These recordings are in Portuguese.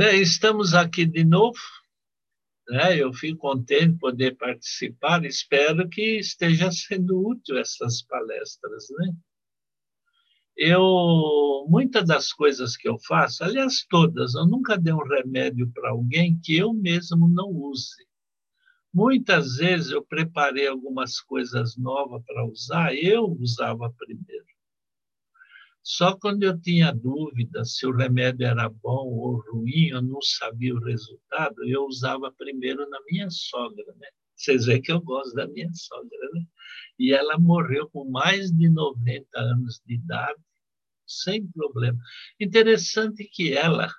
Bem, estamos aqui de novo. Né? Eu fico contente de poder participar. Espero que esteja sendo útil essas palestras. Né? Eu, muitas das coisas que eu faço, aliás, todas, eu nunca dei um remédio para alguém que eu mesmo não use. Muitas vezes eu preparei algumas coisas novas para usar, eu usava primeiro. Só quando eu tinha dúvida se o remédio era bom ou ruim, eu não sabia o resultado, eu usava primeiro na minha sogra, né? Vocês veem que eu gosto da minha sogra, né? E ela morreu com mais de 90 anos de idade, sem problema. Interessante que ela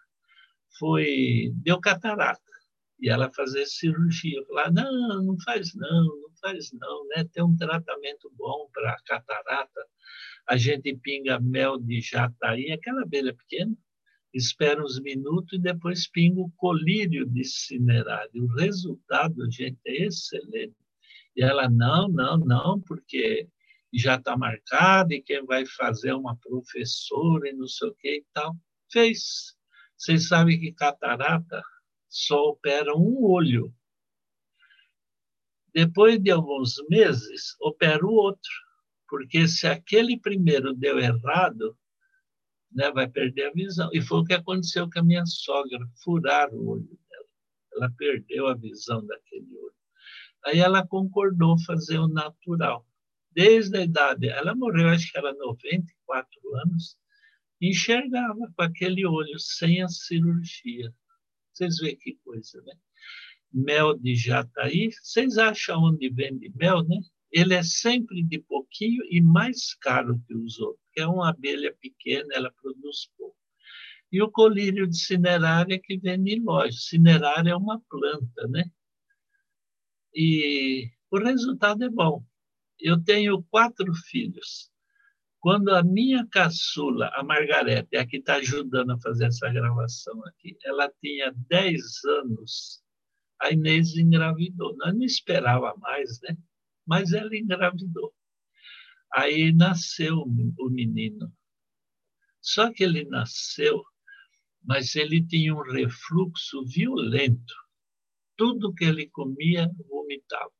foi deu catarata e ela fazer cirurgia. Falar, não, não faz não, não faz não, né? Tem um tratamento bom para catarata a gente pinga mel de jataí, aquela abelha pequena, espera uns minutos e depois pinga o colírio de cinerário. O resultado, gente, é excelente. E ela, não, não, não, porque já está marcado e quem vai fazer é uma professora e não sei o que e tal. Fez. Vocês sabem que catarata só opera um olho. Depois de alguns meses, opera o outro porque se aquele primeiro deu errado, né, vai perder a visão. E foi o que aconteceu com a minha sogra, furaram o olho dela. Ela perdeu a visão daquele olho. Aí ela concordou fazer o natural. Desde a idade, ela morreu, acho que era 94 anos, enxergava com aquele olho, sem a cirurgia. Vocês veem que coisa, né? Mel de jataí, vocês acham onde vende mel, né? ele é sempre de pouquinho e mais caro que os outros, porque é uma abelha pequena, ela produz pouco. E o colírio de cinerária que vende em loja. Cinerária é uma planta, né? E o resultado é bom. Eu tenho quatro filhos. Quando a minha caçula, a Margarete, é a que está ajudando a fazer essa gravação aqui, ela tinha 10 anos, a Inês engravidou. Nós não esperava mais, né? mas ela engravidou. Aí nasceu o menino. Só que ele nasceu, mas ele tinha um refluxo violento. Tudo que ele comia, vomitava.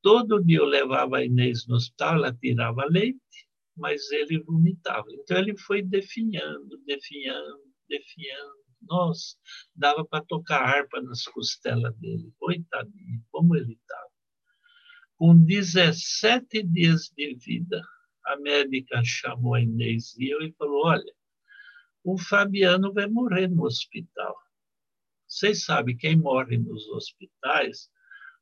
Todo dia eu levava a Inês no hospital, ela tirava leite, mas ele vomitava. Então ele foi definhando, definhando, definhando. Nossa, dava para tocar harpa nas costelas dele. Coitadinho, como ele estava. Com 17 dias de vida, a médica chamou a Inês e eu e falou: Olha, o Fabiano vai morrer no hospital. Vocês sabem, quem morre nos hospitais,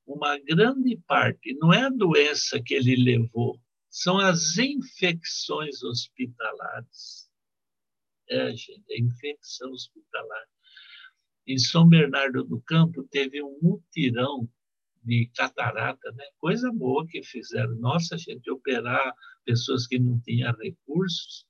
uma grande parte, não é a doença que ele levou, são as infecções hospitalares. É, é infecção hospitalar. Em São Bernardo do Campo, teve um mutirão de catarata, né? coisa boa que fizeram. Nossa, gente, operar pessoas que não tinham recursos.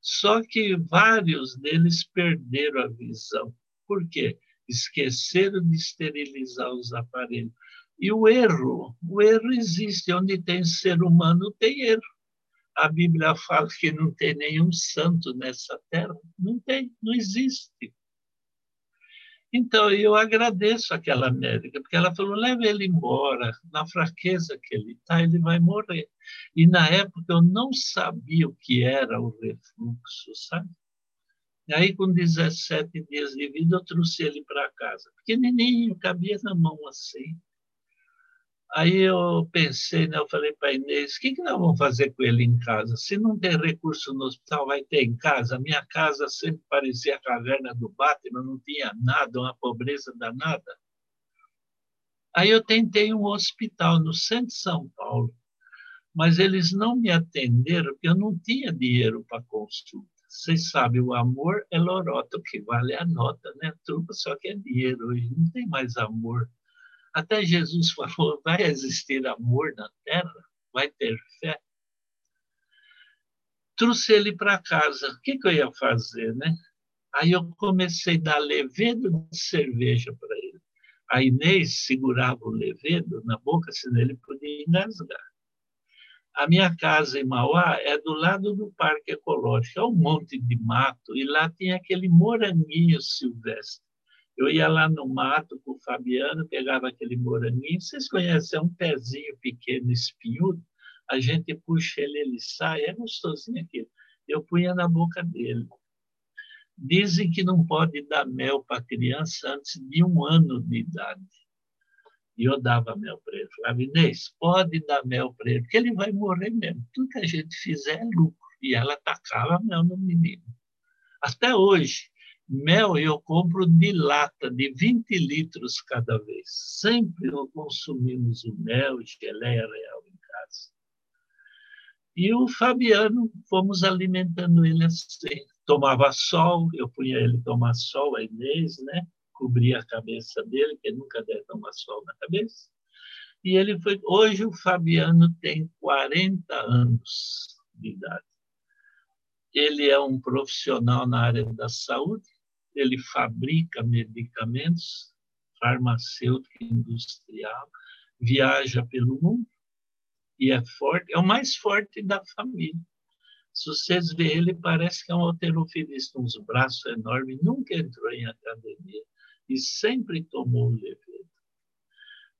Só que vários deles perderam a visão. Por quê? Esqueceram de esterilizar os aparelhos. E o erro, o erro existe. Onde tem ser humano, tem erro. A Bíblia fala que não tem nenhum santo nessa terra. Não tem, não existe. Então, eu agradeço aquela médica, porque ela falou: leve ele embora, na fraqueza que ele está, ele vai morrer. E na época eu não sabia o que era o refluxo, sabe? E aí, com 17 dias de vida, eu trouxe ele para casa. Pequenininho, cabia na mão assim. Aí eu pensei, né, eu falei para a Inês, o que, que nós vamos fazer com ele em casa? Se não tem recurso no hospital, vai ter em casa. A minha casa sempre parecia a caverna do Batman, não tinha nada, uma pobreza danada. Aí eu tentei um hospital no centro de São Paulo, mas eles não me atenderam porque eu não tinha dinheiro para consulta. Vocês sabem, o amor é lorota, o que vale é a nota, né? Tudo só que é dinheiro, hoje não tem mais amor. Até Jesus falou: vai existir amor na terra? Vai ter fé? Trouxe ele para casa. O que, que, eu ia fazer, né? Aí eu comecei a dar levedo de cerveja para ele. A Inês segurava o levedo na boca, senão ele podia engasgar. A minha casa em Mauá é do lado do Parque Ecológico, é um monte de mato, e lá tem aquele moranguinho silvestre. Eu ia lá no mato com o Fabiano, pegava aquele moranguinho. Vocês conhecem? É um pezinho pequeno, espinhudo. A gente puxa ele, ele sai. É gostosinho aquilo. Eu punha na boca dele. Dizem que não pode dar mel para criança antes de um ano de idade. E eu dava mel para ele. Falava, Inês, pode dar mel para ele, porque ele vai morrer mesmo. Tudo que a gente fizer é lucro. E ela tacava mel no menino. Até hoje, mel eu compro de lata, de 20 litros cada vez. Sempre consumimos o mel, geleia real em casa. E o Fabiano, fomos alimentando ele assim. Tomava sol, eu punha ele tomar sol, a Inês, né? Cobria a cabeça dele, que nunca deve tomar sol na cabeça. E ele foi. Hoje o Fabiano tem 40 anos de idade. Ele é um profissional na área da saúde, ele fabrica medicamentos, farmacêutico industrial, viaja pelo mundo e é forte, é o mais forte da família. Se vocês verem ele, parece que é um alterofilista, uns braços enormes, nunca entrou em academia e sempre tomou levedo.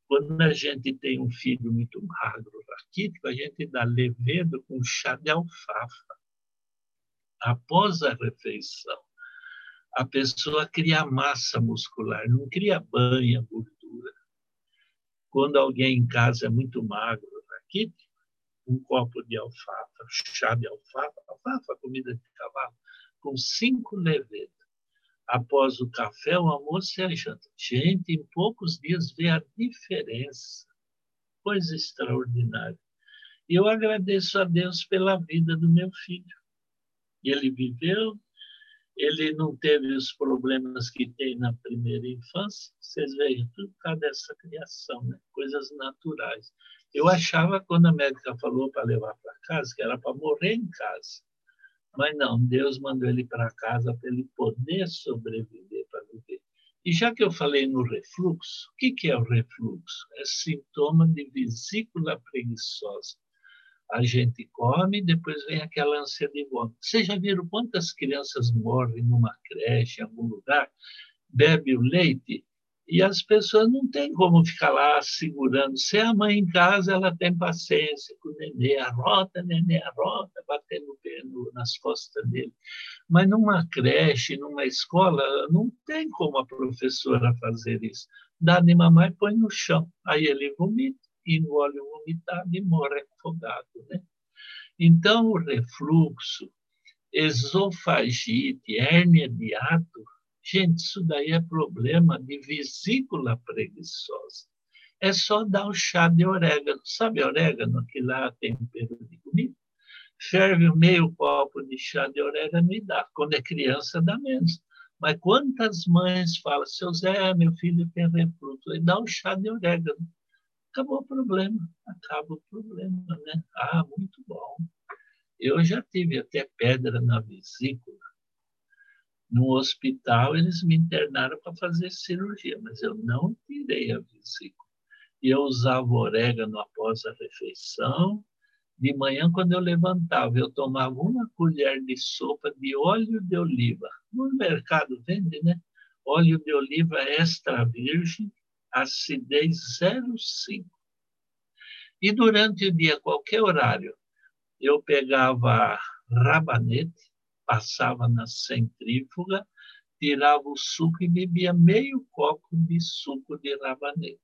Quando a gente tem um filho muito magro, raquítico, a gente dá levedo com chá de alfafa após a refeição, a pessoa cria massa muscular, não cria banha, gordura. Quando alguém em casa é muito magro, aqui, um copo de alfafa, chá de alfafa, alfafa, comida de cavalo, com cinco levedos. Após o café, o almoço e a janta. Gente, em poucos dias vê a diferença. Coisa extraordinária. Eu agradeço a Deus pela vida do meu filho ele viveu, ele não teve os problemas que tem na primeira infância. Vocês veem, tudo por causa dessa criação, né? coisas naturais. Eu achava, quando a médica falou para levar para casa, que era para morrer em casa. Mas não, Deus mandou ele para casa para ele poder sobreviver, para viver. E já que eu falei no refluxo, o que, que é o refluxo? É sintoma de vesícula preguiçosa a gente come, depois vem aquela ânsia de vômito. Vocês já viram quantas crianças morrem numa creche, em algum lugar, bebe o leite e as pessoas não têm como ficar lá segurando. Se a mãe em casa, ela tem paciência com o nenê, arrota, nenê, arrota, batendo o pé nas costas dele. Mas numa creche, numa escola, não tem como a professora fazer isso. Dá de mamar e põe no chão. Aí ele vomita engole o vomitado e morre afogado. Né? Então, o refluxo, esofagite, hérnia de ato, gente, isso daí é problema de vesícula preguiçosa. É só dar o chá de orégano. Sabe orégano, que lá tem tempero de comida? Ferve meio copo de chá de orégano e dá. Quando é criança, dá menos. Mas quantas mães falam, seu Zé, meu filho tem refluxo, e dá um chá de orégano acabou o problema, acaba o problema, né? Ah, muito bom. Eu já tive até pedra na vesícula. No hospital, eles me internaram para fazer cirurgia, mas eu não tirei a vesícula. E eu usava orégano após a refeição. De manhã, quando eu levantava, eu tomava uma colher de sopa de óleo de oliva. No mercado vende, né? Óleo de oliva extra virgem acidez 0,5. E durante o dia, qualquer horário, eu pegava rabanete, passava na centrífuga, tirava o suco e bebia meio copo de suco de rabanete.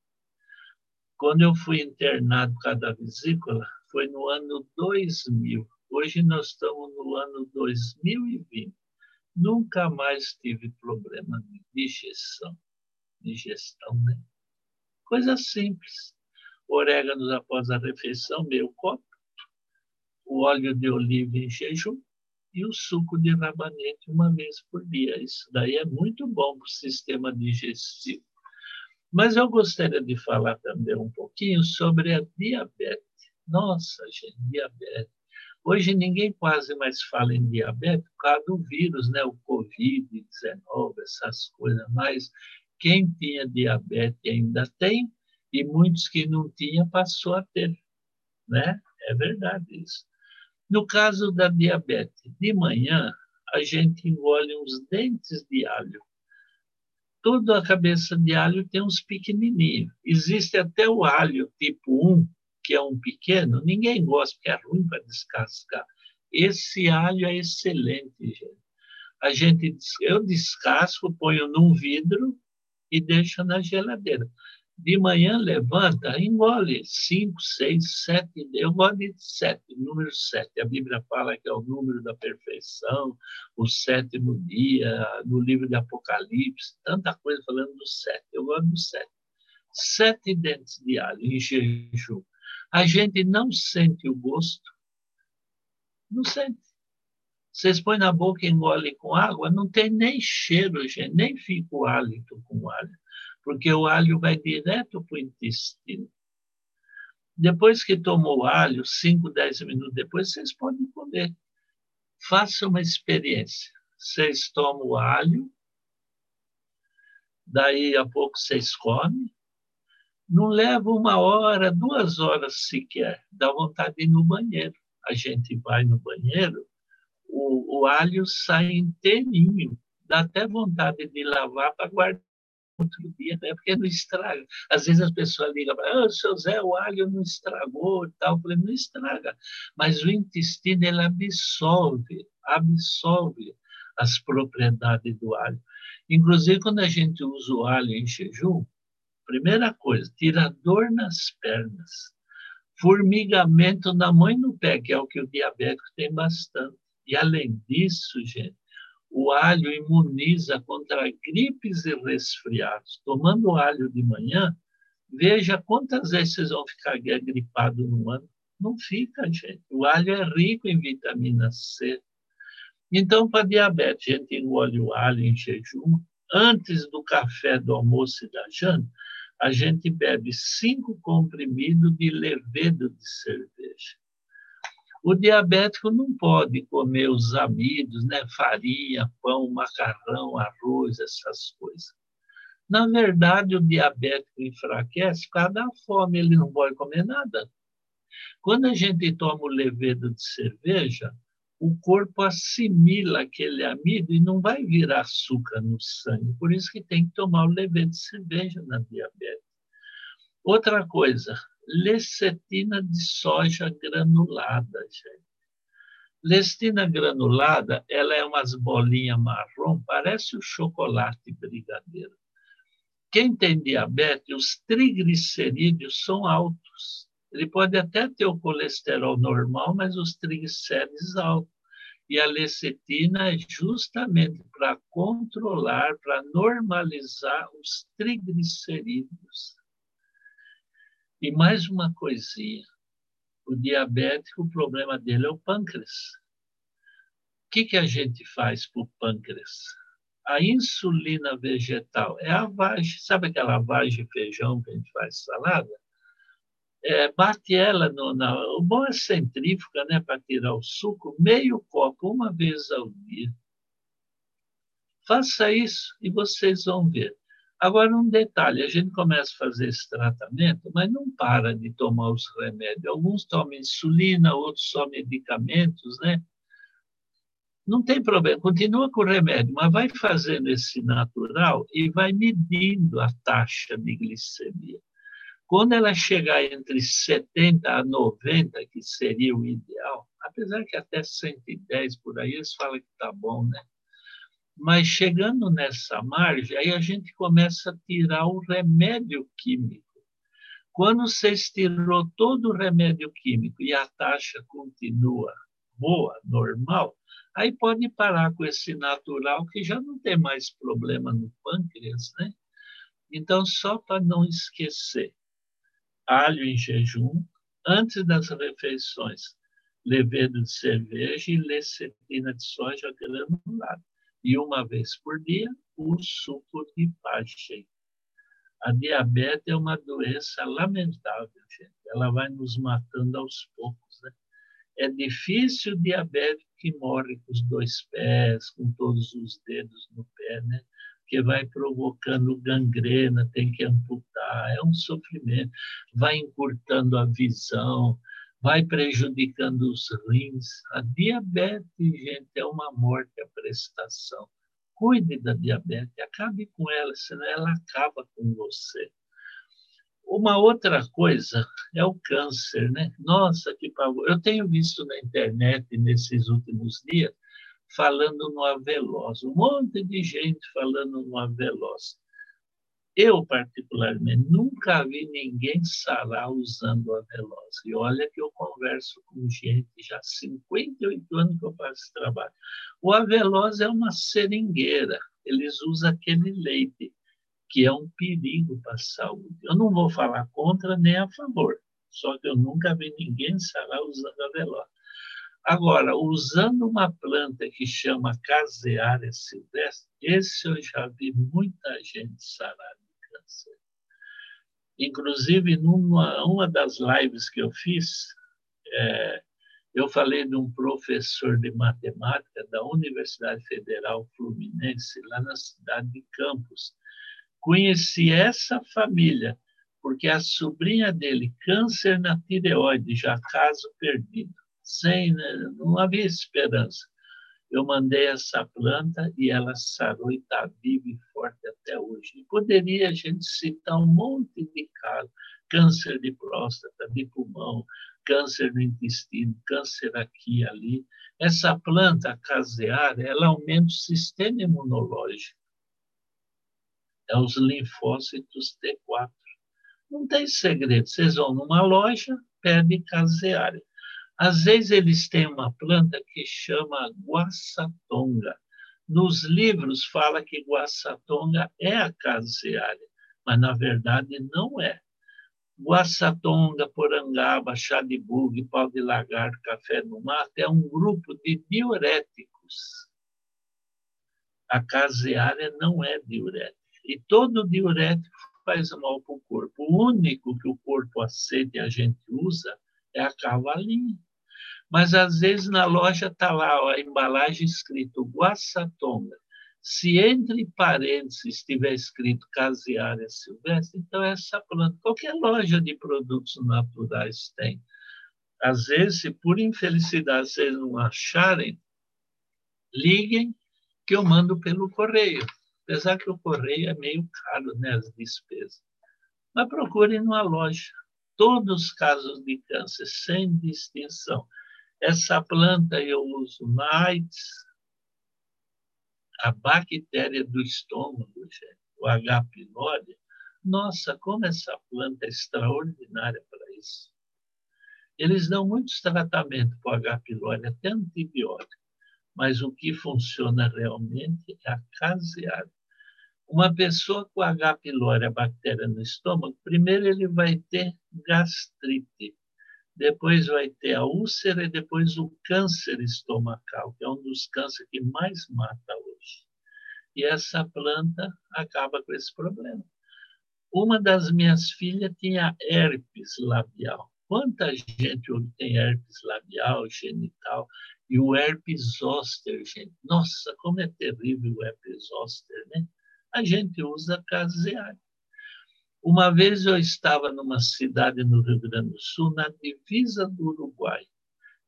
Quando eu fui internado por causa da vesícula, foi no ano 2000. Hoje nós estamos no ano 2020. Nunca mais tive problema de digestão. Digestão, né? Coisa simples. Orégano após a refeição, meio copo. O óleo de oliva em jejum e o suco de rabanete uma vez por dia. Isso daí é muito bom para o sistema digestivo. Mas eu gostaria de falar também um pouquinho sobre a diabetes. Nossa, gente, diabetes. Hoje ninguém quase mais fala em diabetes por causa do vírus, né? o Covid-19, essas coisas, mas quem tinha diabetes ainda tem, e muitos que não tinham passou a ter. Né? É verdade isso. No caso da diabetes, de manhã, a gente engole uns dentes de alho. toda a cabeça de alho tem uns pequenininhos. Existe até o alho tipo 1, que é um pequeno, ninguém gosta, porque é ruim para descascar. Esse alho é excelente, gente. A gente, eu descasco, ponho num vidro e deixo na geladeira. De manhã levanta, engole cinco, seis, sete. Eu gosto de sete, número sete. A Bíblia fala que é o número da perfeição, o sétimo dia, no livro de Apocalipse, tanta coisa falando do sete. Eu gosto do sete. Sete dentes de alho em jejum. A gente não sente o gosto, não sente. Vocês põem na boca e engolem com água, não tem nem cheiro, gente, nem fica o hálito com alho porque o alho vai direto para o intestino. Depois que tomou o alho, 5, 10 minutos depois, vocês podem comer. Faça uma experiência. Vocês tomam o alho, daí a pouco vocês comem. Não leva uma hora, duas horas sequer. Dá vontade de ir no banheiro. A gente vai no banheiro, o, o alho sai inteirinho. Dá até vontade de lavar para guardar outro dia, né? porque não estraga. Às vezes as pessoas ligam para ah, seu Zé, o alho não estragou e tal. Eu falei, não estraga, mas o intestino ele absorve, absorve as propriedades do alho. Inclusive, quando a gente usa o alho em jejum, primeira coisa, tira dor nas pernas, formigamento na mãe no pé, que é o que o diabético tem bastante. E além disso, gente, o alho imuniza contra gripes e resfriados. Tomando alho de manhã, veja quantas vezes vocês vão ficar gripado no ano. Não fica, gente. O alho é rico em vitamina C. Então, para diabetes, a gente engole o alho em jejum. Antes do café, do almoço e da janta, a gente bebe cinco comprimidos de levedo de cerveja. O diabético não pode comer os amidos, né? farinha, pão, macarrão, arroz, essas coisas. Na verdade, o diabético enfraquece por causa da fome, ele não pode comer nada. Quando a gente toma o levedo de cerveja, o corpo assimila aquele amido e não vai virar açúcar no sangue. Por isso que tem que tomar o levedo de cerveja na diabetes. Outra coisa, lecetina de soja granulada, gente. Lecitina granulada, ela é umas bolinhas marrom, parece o chocolate brigadeiro. Quem tem diabetes, os triglicerídeos são altos. Ele pode até ter o colesterol normal, mas os triglicéridos altos. E a lecetina é justamente para controlar, para normalizar os triglicerídeos. E mais uma coisinha: o diabético, o problema dele é o pâncreas. O que, que a gente faz para o pâncreas? A insulina vegetal é a vagem, sabe aquela vagem de feijão que a gente faz salada? É, bate ela no, na. O bom é centrífuga, né, para tirar o suco, meio copo, uma vez ao dia. Faça isso e vocês vão ver. Agora, um detalhe: a gente começa a fazer esse tratamento, mas não para de tomar os remédios. Alguns tomam insulina, outros só medicamentos, né? Não tem problema, continua com o remédio, mas vai fazendo esse natural e vai medindo a taxa de glicemia. Quando ela chegar entre 70 a 90, que seria o ideal, apesar que até 110 por aí, eles falam que está bom, né? Mas chegando nessa margem, aí a gente começa a tirar o remédio químico. Quando você tirou todo o remédio químico e a taxa continua boa, normal, aí pode parar com esse natural que já não tem mais problema no pâncreas, né? Então, só para não esquecer, alho em jejum, antes das refeições, levedo de cerveja e lecetina de soja granulada e uma vez por dia o suco de pagem. A diabetes é uma doença lamentável, gente. Ela vai nos matando aos poucos, né? É difícil o diabético que morre com os dois pés, com todos os dedos no pé, né? Que vai provocando gangrena, tem que amputar, é um sofrimento. Vai encurtando a visão, vai prejudicando os rins. A diabetes, gente, é uma morte à prestação. cuide da diabetes, acabe com ela, senão ela acaba com você. Uma outra coisa é o câncer, né? Nossa, que pavor. Eu tenho visto na internet nesses últimos dias falando no Aveloz, um monte de gente falando no Aveloz. Eu, particularmente, nunca vi ninguém sarar usando a Veloz. E olha que eu converso com gente já há 58 anos que eu faço esse trabalho. O Aveloz é uma seringueira. Eles usam aquele leite, que é um perigo para a saúde. Eu não vou falar contra nem a favor, só que eu nunca vi ninguém sarar usando a Veloz. Agora, usando uma planta que chama caseária silvestre, esse eu já vi muita gente sarar Inclusive, numa uma das lives que eu fiz, é, eu falei de um professor de matemática da Universidade Federal Fluminense, lá na cidade de Campos. Conheci essa família, porque a sobrinha dele, câncer na tireoide, já caso perdido, sem, né, não havia esperança eu mandei essa planta e ela sarou e está viva e forte até hoje. E poderia a gente citar um monte de casos: câncer de próstata, de pulmão, câncer no intestino, câncer aqui e ali. Essa planta caseária, ela aumenta o sistema imunológico. É os linfócitos T4. Não tem segredo. Vocês vão numa loja, pedem caseária. Às vezes eles têm uma planta que chama guaçatonga. Nos livros fala que guaçatonga é a caseária, mas na verdade não é. Guaçatonga, porangaba, chá de bug, pau de lagarto, café no mato é um grupo de diuréticos. A caseária não é diurética. E todo diurético faz mal para o corpo. O único que o corpo aceita e a gente usa é a cavalinha. Mas às vezes na loja está lá a embalagem escrito Guaçatonga. Se entre parênteses estiver escrito caseária silvestre, então é essa planta, qualquer loja de produtos naturais tem. Às vezes, se por infelicidade vocês não acharem, liguem que eu mando pelo correio. Apesar que o correio é meio caro, né, as despesas. Mas procurem numa loja. Todos os casos de câncer, sem distinção. Essa planta eu uso mais a bactéria do estômago, gente, o H. pylori. Nossa, como essa planta é extraordinária para isso. Eles dão muitos tratamentos para o H. pylori, até antibiótico, mas o que funciona realmente é a caseária. Uma pessoa com H. pylori, a bactéria no estômago, primeiro ele vai ter gastrite, depois vai ter a úlcera e depois o câncer estomacal, que é um dos cânceres que mais mata hoje. E essa planta acaba com esse problema. Uma das minhas filhas tinha herpes labial. Quanta gente hoje tem herpes labial, genital, e o herpes zoster, gente. Nossa, como é terrível o herpes zoster, né? A gente usa caseário. Uma vez eu estava numa cidade no Rio Grande do Sul, na divisa do Uruguai.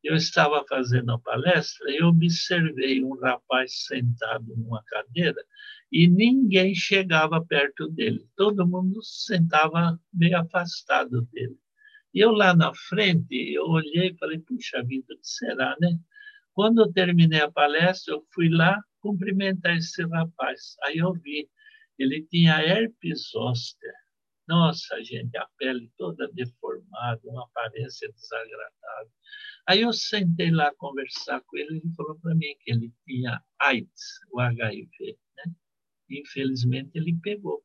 Eu estava fazendo a palestra e observei um rapaz sentado numa cadeira e ninguém chegava perto dele. Todo mundo sentava meio afastado dele. E eu lá na frente, eu olhei e falei, puxa vida, o que será, né? Quando eu terminei a palestra, eu fui lá cumprimentar esse rapaz. Aí eu vi, ele tinha herpes zoster. Nossa, gente, a pele toda deformada, uma aparência desagradável. Aí eu sentei lá conversar com ele, ele falou para mim que ele tinha AIDS, o HIV. Né? Infelizmente, ele pegou.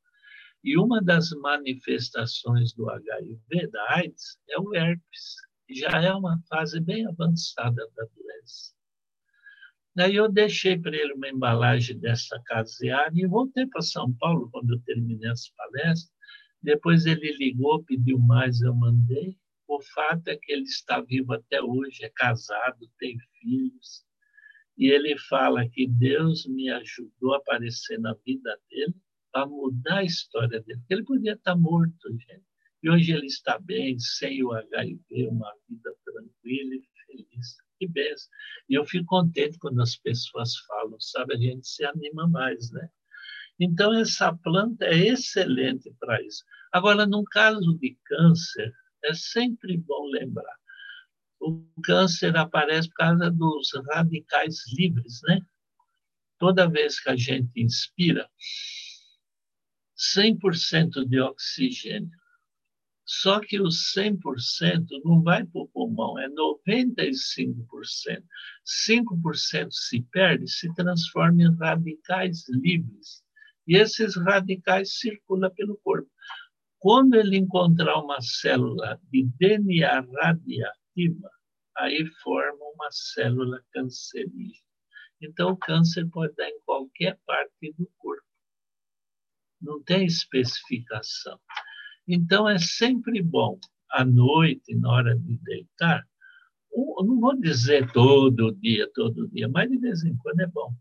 E uma das manifestações do HIV, da AIDS, é o herpes. Já é uma fase bem avançada da doença. Daí eu deixei para ele uma embalagem dessa caseária e voltei para São Paulo quando eu terminei as palestras. Depois ele ligou, pediu mais, eu mandei. O fato é que ele está vivo até hoje, é casado, tem filhos. E ele fala que Deus me ajudou a aparecer na vida dele para mudar a história dele. Ele podia estar morto, gente. E hoje ele está bem, sem o HIV, uma vida tranquila e feliz. que benção. E eu fico contente quando as pessoas falam, sabe? A gente se anima mais, né? Então, essa planta é excelente para isso. Agora, no caso de câncer, é sempre bom lembrar. O câncer aparece por causa dos radicais livres, né? Toda vez que a gente inspira, 100% de oxigênio. Só que os 100% não vai para o pulmão, é 95%. 5% se perde, se transforma em radicais livres. E esses radicais circulam pelo corpo. Quando ele encontrar uma célula de DNA radiativa, aí forma uma célula cancerígena. Então, o câncer pode dar em qualquer parte do corpo. Não tem especificação. Então, é sempre bom, à noite, na hora de deitar, não vou dizer todo dia, todo dia, mas de vez em quando é bom.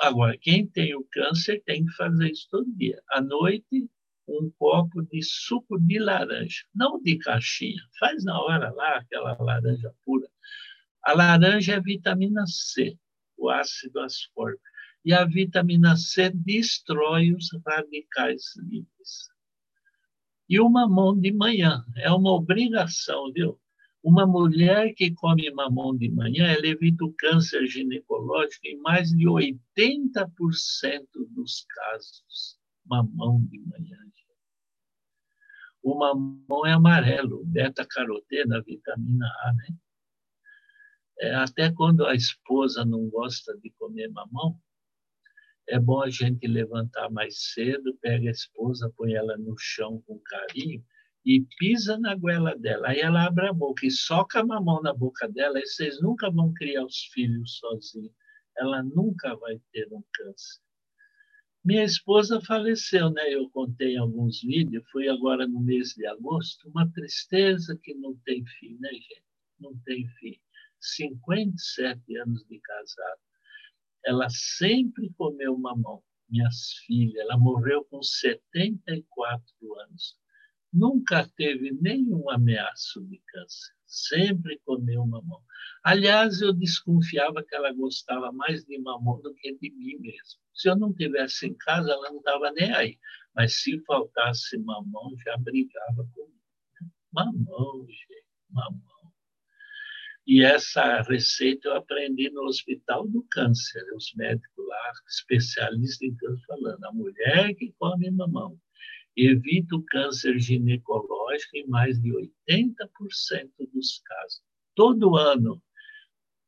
Agora, quem tem o câncer tem que fazer isso todo dia. À noite, um copo de suco de laranja, não de caixinha, faz na hora lá aquela laranja pura. A laranja é vitamina C, o ácido ascórbico, e a vitamina C destrói os radicais livres. E o mamão de manhã é uma obrigação, viu? Uma mulher que come mamão de manhã, ela evita o câncer ginecológico em mais de 80% dos casos. Mamão de manhã. O mamão é amarelo, beta-carotena, vitamina A, né? É, até quando a esposa não gosta de comer mamão, é bom a gente levantar mais cedo, pega a esposa, põe ela no chão com carinho e pisa na goela dela. Aí ela abre a boca e soca a mamão na boca dela, e vocês nunca vão criar os filhos sozinhos. Ela nunca vai ter um câncer. Minha esposa faleceu, né? Eu contei em alguns vídeos, foi agora no mês de agosto, uma tristeza que não tem fim, né, gente? Não tem fim. 57 anos de casado. Ela sempre comeu mamão, minhas filhas. Ela morreu com 74 anos. Nunca teve nenhum ameaço de câncer. Sempre comeu mamão. Aliás, eu desconfiava que ela gostava mais de mamão do que de mim mesmo. Se eu não tivesse em casa, ela não estava nem aí. Mas se faltasse mamão, já brigava comigo. Mamão, gente, mamão. E essa receita eu aprendi no Hospital do Câncer. Os médicos lá, especialistas em câncer, falando: a mulher que come mamão evita o câncer ginecológico em mais de 80% dos casos. Todo ano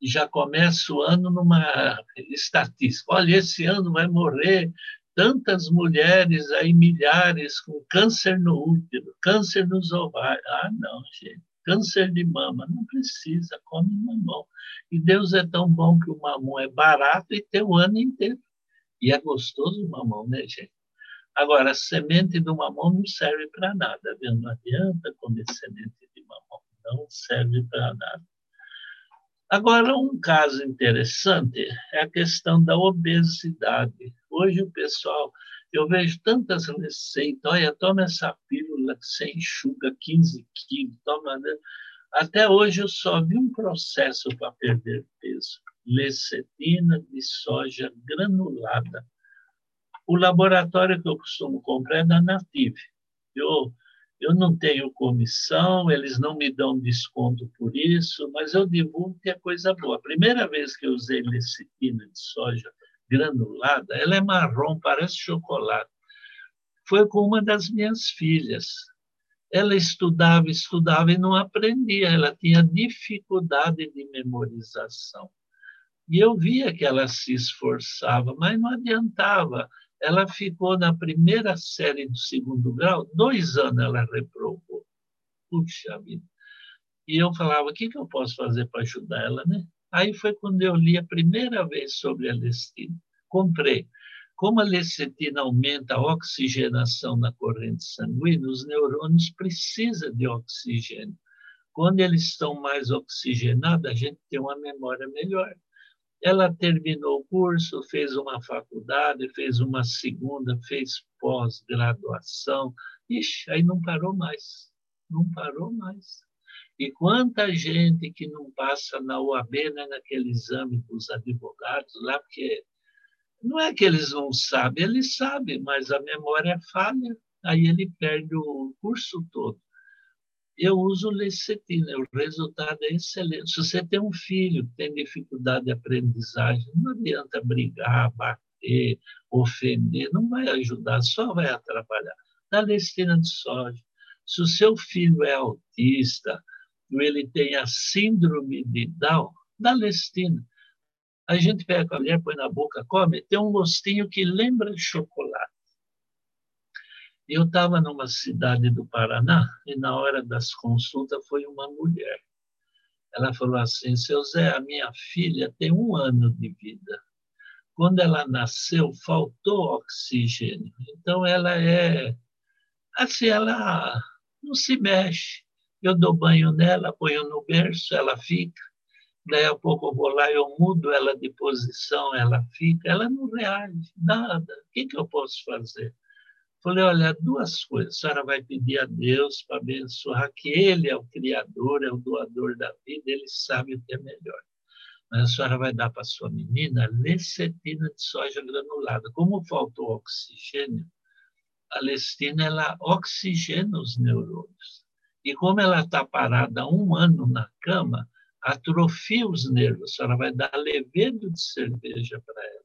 já começa o ano numa estatística. Olha, esse ano vai morrer tantas mulheres aí, milhares, com câncer no útero, câncer nos ovários. Ah, não, gente. Câncer de mama, não precisa, come mamão. E Deus é tão bom que o mamão é barato e tem o ano inteiro. E é gostoso o mamão, né, gente? Agora, a semente do mamão não serve para nada, viu? Não adianta comer semente de mamão, não serve para nada. Agora, um caso interessante é a questão da obesidade. Hoje o pessoal, eu vejo tantas receitas, olha, toma essa pílula que você enxuga 15 quilos, toma... Né? Até hoje eu só vi um processo para perder peso, lecetina de soja granulada. O laboratório que eu costumo comprar é da Native. Eu eu não tenho comissão, eles não me dão desconto por isso, mas eu divulgo que é coisa boa. A primeira vez que eu usei lecitina de soja granulada, ela é marrom, parece chocolate. Foi com uma das minhas filhas. Ela estudava, estudava e não aprendia, ela tinha dificuldade de memorização. E eu via que ela se esforçava, mas não adiantava ela ficou na primeira série do segundo grau, dois anos ela reprovou. Puxa vida. E eu falava, o que, que eu posso fazer para ajudar ela, né? Aí foi quando eu li a primeira vez sobre a lecitina. Comprei. Como a lecitina aumenta a oxigenação na corrente sanguínea, os neurônios precisam de oxigênio. Quando eles estão mais oxigenados, a gente tem uma memória melhor. Ela terminou o curso, fez uma faculdade, fez uma segunda, fez pós-graduação. Ixi, aí não parou mais. Não parou mais. E quanta gente que não passa na UAB, né, naquele exame dos advogados lá, porque não é que eles não sabem, eles sabem, mas a memória é falha, aí ele perde o curso todo. Eu uso lecetina, o resultado é excelente. Se você tem um filho que tem dificuldade de aprendizagem, não adianta brigar, bater, ofender, não vai ajudar, só vai atrapalhar. Dá lecitina de soja. Se o seu filho é autista, ou ele tem a síndrome de Down, dá lestina. A gente pega a colher, põe na boca, come, tem um gostinho que lembra chocolate. Eu estava numa cidade do Paraná e na hora das consultas foi uma mulher. Ela falou assim: Seu Zé, a minha filha tem um ano de vida. Quando ela nasceu, faltou oxigênio. Então ela é assim, ela não se mexe. Eu dou banho nela, ponho no berço, ela fica. Daí a pouco eu vou lá, eu mudo ela de posição, ela fica, ela não reage, nada. O que, que eu posso fazer? Falei, olha, duas coisas. A senhora vai pedir a Deus para abençoar, que Ele é o Criador, é o doador da vida, Ele sabe o que é melhor. Mas a senhora vai dar para sua menina lecetina de soja granulada. Como faltou oxigênio, a lecitina ela oxigena os neurônios. E como ela está parada um ano na cama, atrofia os nervos. A senhora vai dar levedo de cerveja para ela.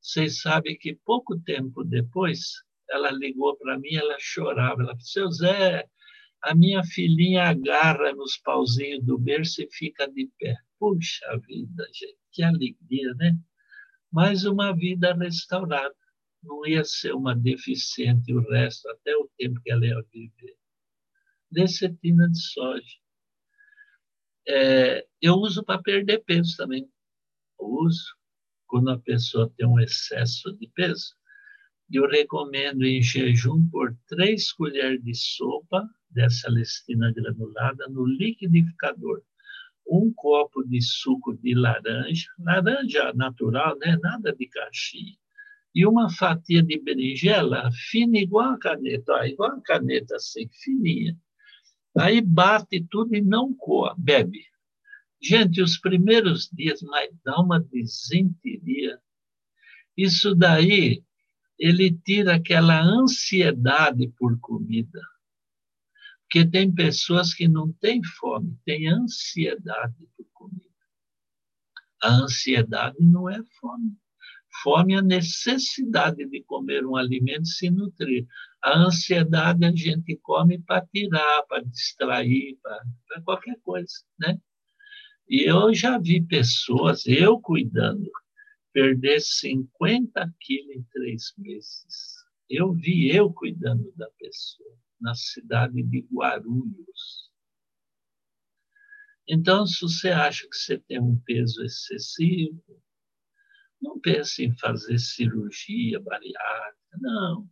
Vocês sabem que pouco tempo depois, ela ligou para mim, ela chorava. Ela disse, seu Zé, a minha filhinha agarra nos pauzinhos do berço e fica de pé. Puxa vida, gente, que alegria, né? Mais uma vida restaurada. Não ia ser uma deficiente o resto, até o tempo que ela ia viver. Lecetina de soja. É, eu uso para perder peso também. Eu uso quando a pessoa tem um excesso de peso. Eu recomendo em jejum por três colheres de sopa dessa lestina granulada no liquidificador. Um copo de suco de laranja, laranja natural, né? nada de caixinha. E uma fatia de berinjela fina igual a caneta, ó, igual a caneta assim, fininha. Aí bate tudo e não coa, bebe. Gente, os primeiros dias, mas dá uma desinteria. Isso daí, ele tira aquela ansiedade por comida. Porque tem pessoas que não têm fome, têm ansiedade por comida. A ansiedade não é fome. Fome é a necessidade de comer um alimento e se nutrir. A ansiedade a gente come para tirar, para distrair, para qualquer coisa, né? E eu já vi pessoas, eu cuidando, perder 50 quilos em três meses. Eu vi eu cuidando da pessoa, na cidade de Guarulhos. Então, se você acha que você tem um peso excessivo, não pense em fazer cirurgia bariátrica, não.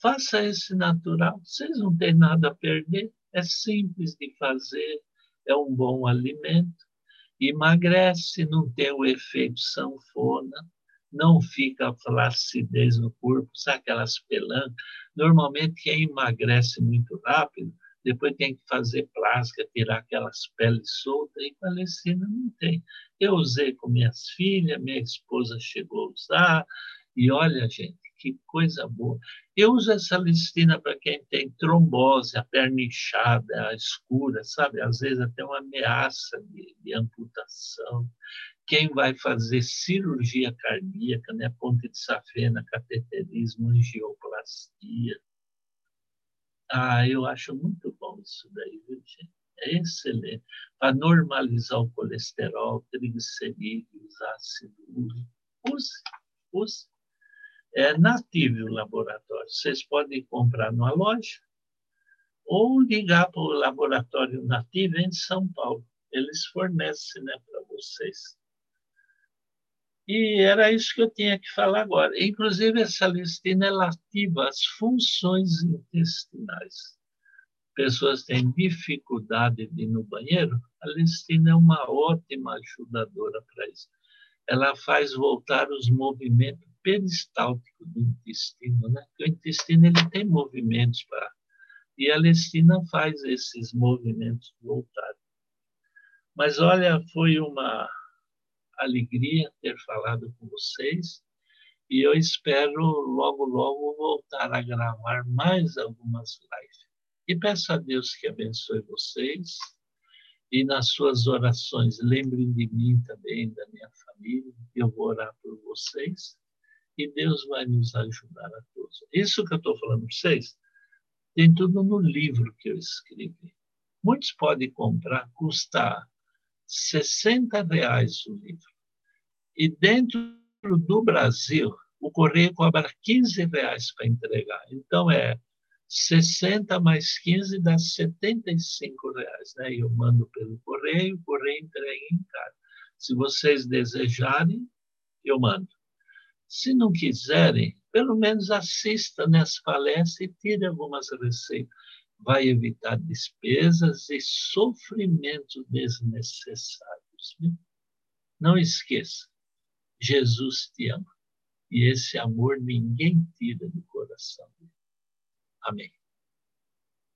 Faça esse natural. Vocês não têm nada a perder. É simples de fazer, é um bom alimento. Emagrece, não tem o efeito sanfona, não fica flacidez no corpo, sabe aquelas pelancas? Normalmente, quem emagrece muito rápido depois tem que fazer plástica, tirar aquelas peles soltas, e Palestina não tem. Eu usei com minhas filhas, minha esposa chegou a usar, e olha, gente, que coisa boa. Eu uso essa listina para quem tem trombose, a perna inchada, a escura, sabe? Às vezes até uma ameaça de, de amputação. Quem vai fazer cirurgia cardíaca, né? ponte de safena, cateterismo, angioplastia, ah, eu acho muito bom isso daí, viu, gente? É excelente. Para normalizar o colesterol, triglicerídeos, ácido úrico. Use, use. É nativo o laboratório. Vocês podem comprar numa loja ou ligar para o laboratório nativo em São Paulo. Eles fornecem né, para vocês. E era isso que eu tinha que falar agora. Inclusive, essa listina ela ativa as funções intestinais. Pessoas têm dificuldade de ir no banheiro, a listina é uma ótima ajudadora para isso. Ela faz voltar os movimentos peristálticos do intestino, né? Porque o intestino ele tem movimentos para E a Lestina faz esses movimentos voltados. Mas olha, foi uma alegria ter falado com vocês e eu espero logo, logo voltar a gravar mais algumas lives. E peço a Deus que abençoe vocês e nas suas orações lembrem de mim também, da minha família, eu vou orar por vocês e Deus vai nos ajudar a todos. Isso que eu estou falando para vocês tem tudo no livro que eu escrevi. Muitos podem comprar, custa 60 reais o livro. E dentro do Brasil, o correio cobra 15 reais para entregar. Então, é 60 mais 15 dá 75 reais. Né? Eu mando pelo correio, o correio entrega em casa. Se vocês desejarem, eu mando. Se não quiserem, pelo menos assista nessa palestra e tire algumas receitas. Vai evitar despesas e sofrimentos desnecessários. Viu? Não esqueça, Jesus te ama. E esse amor ninguém tira do coração. Amém.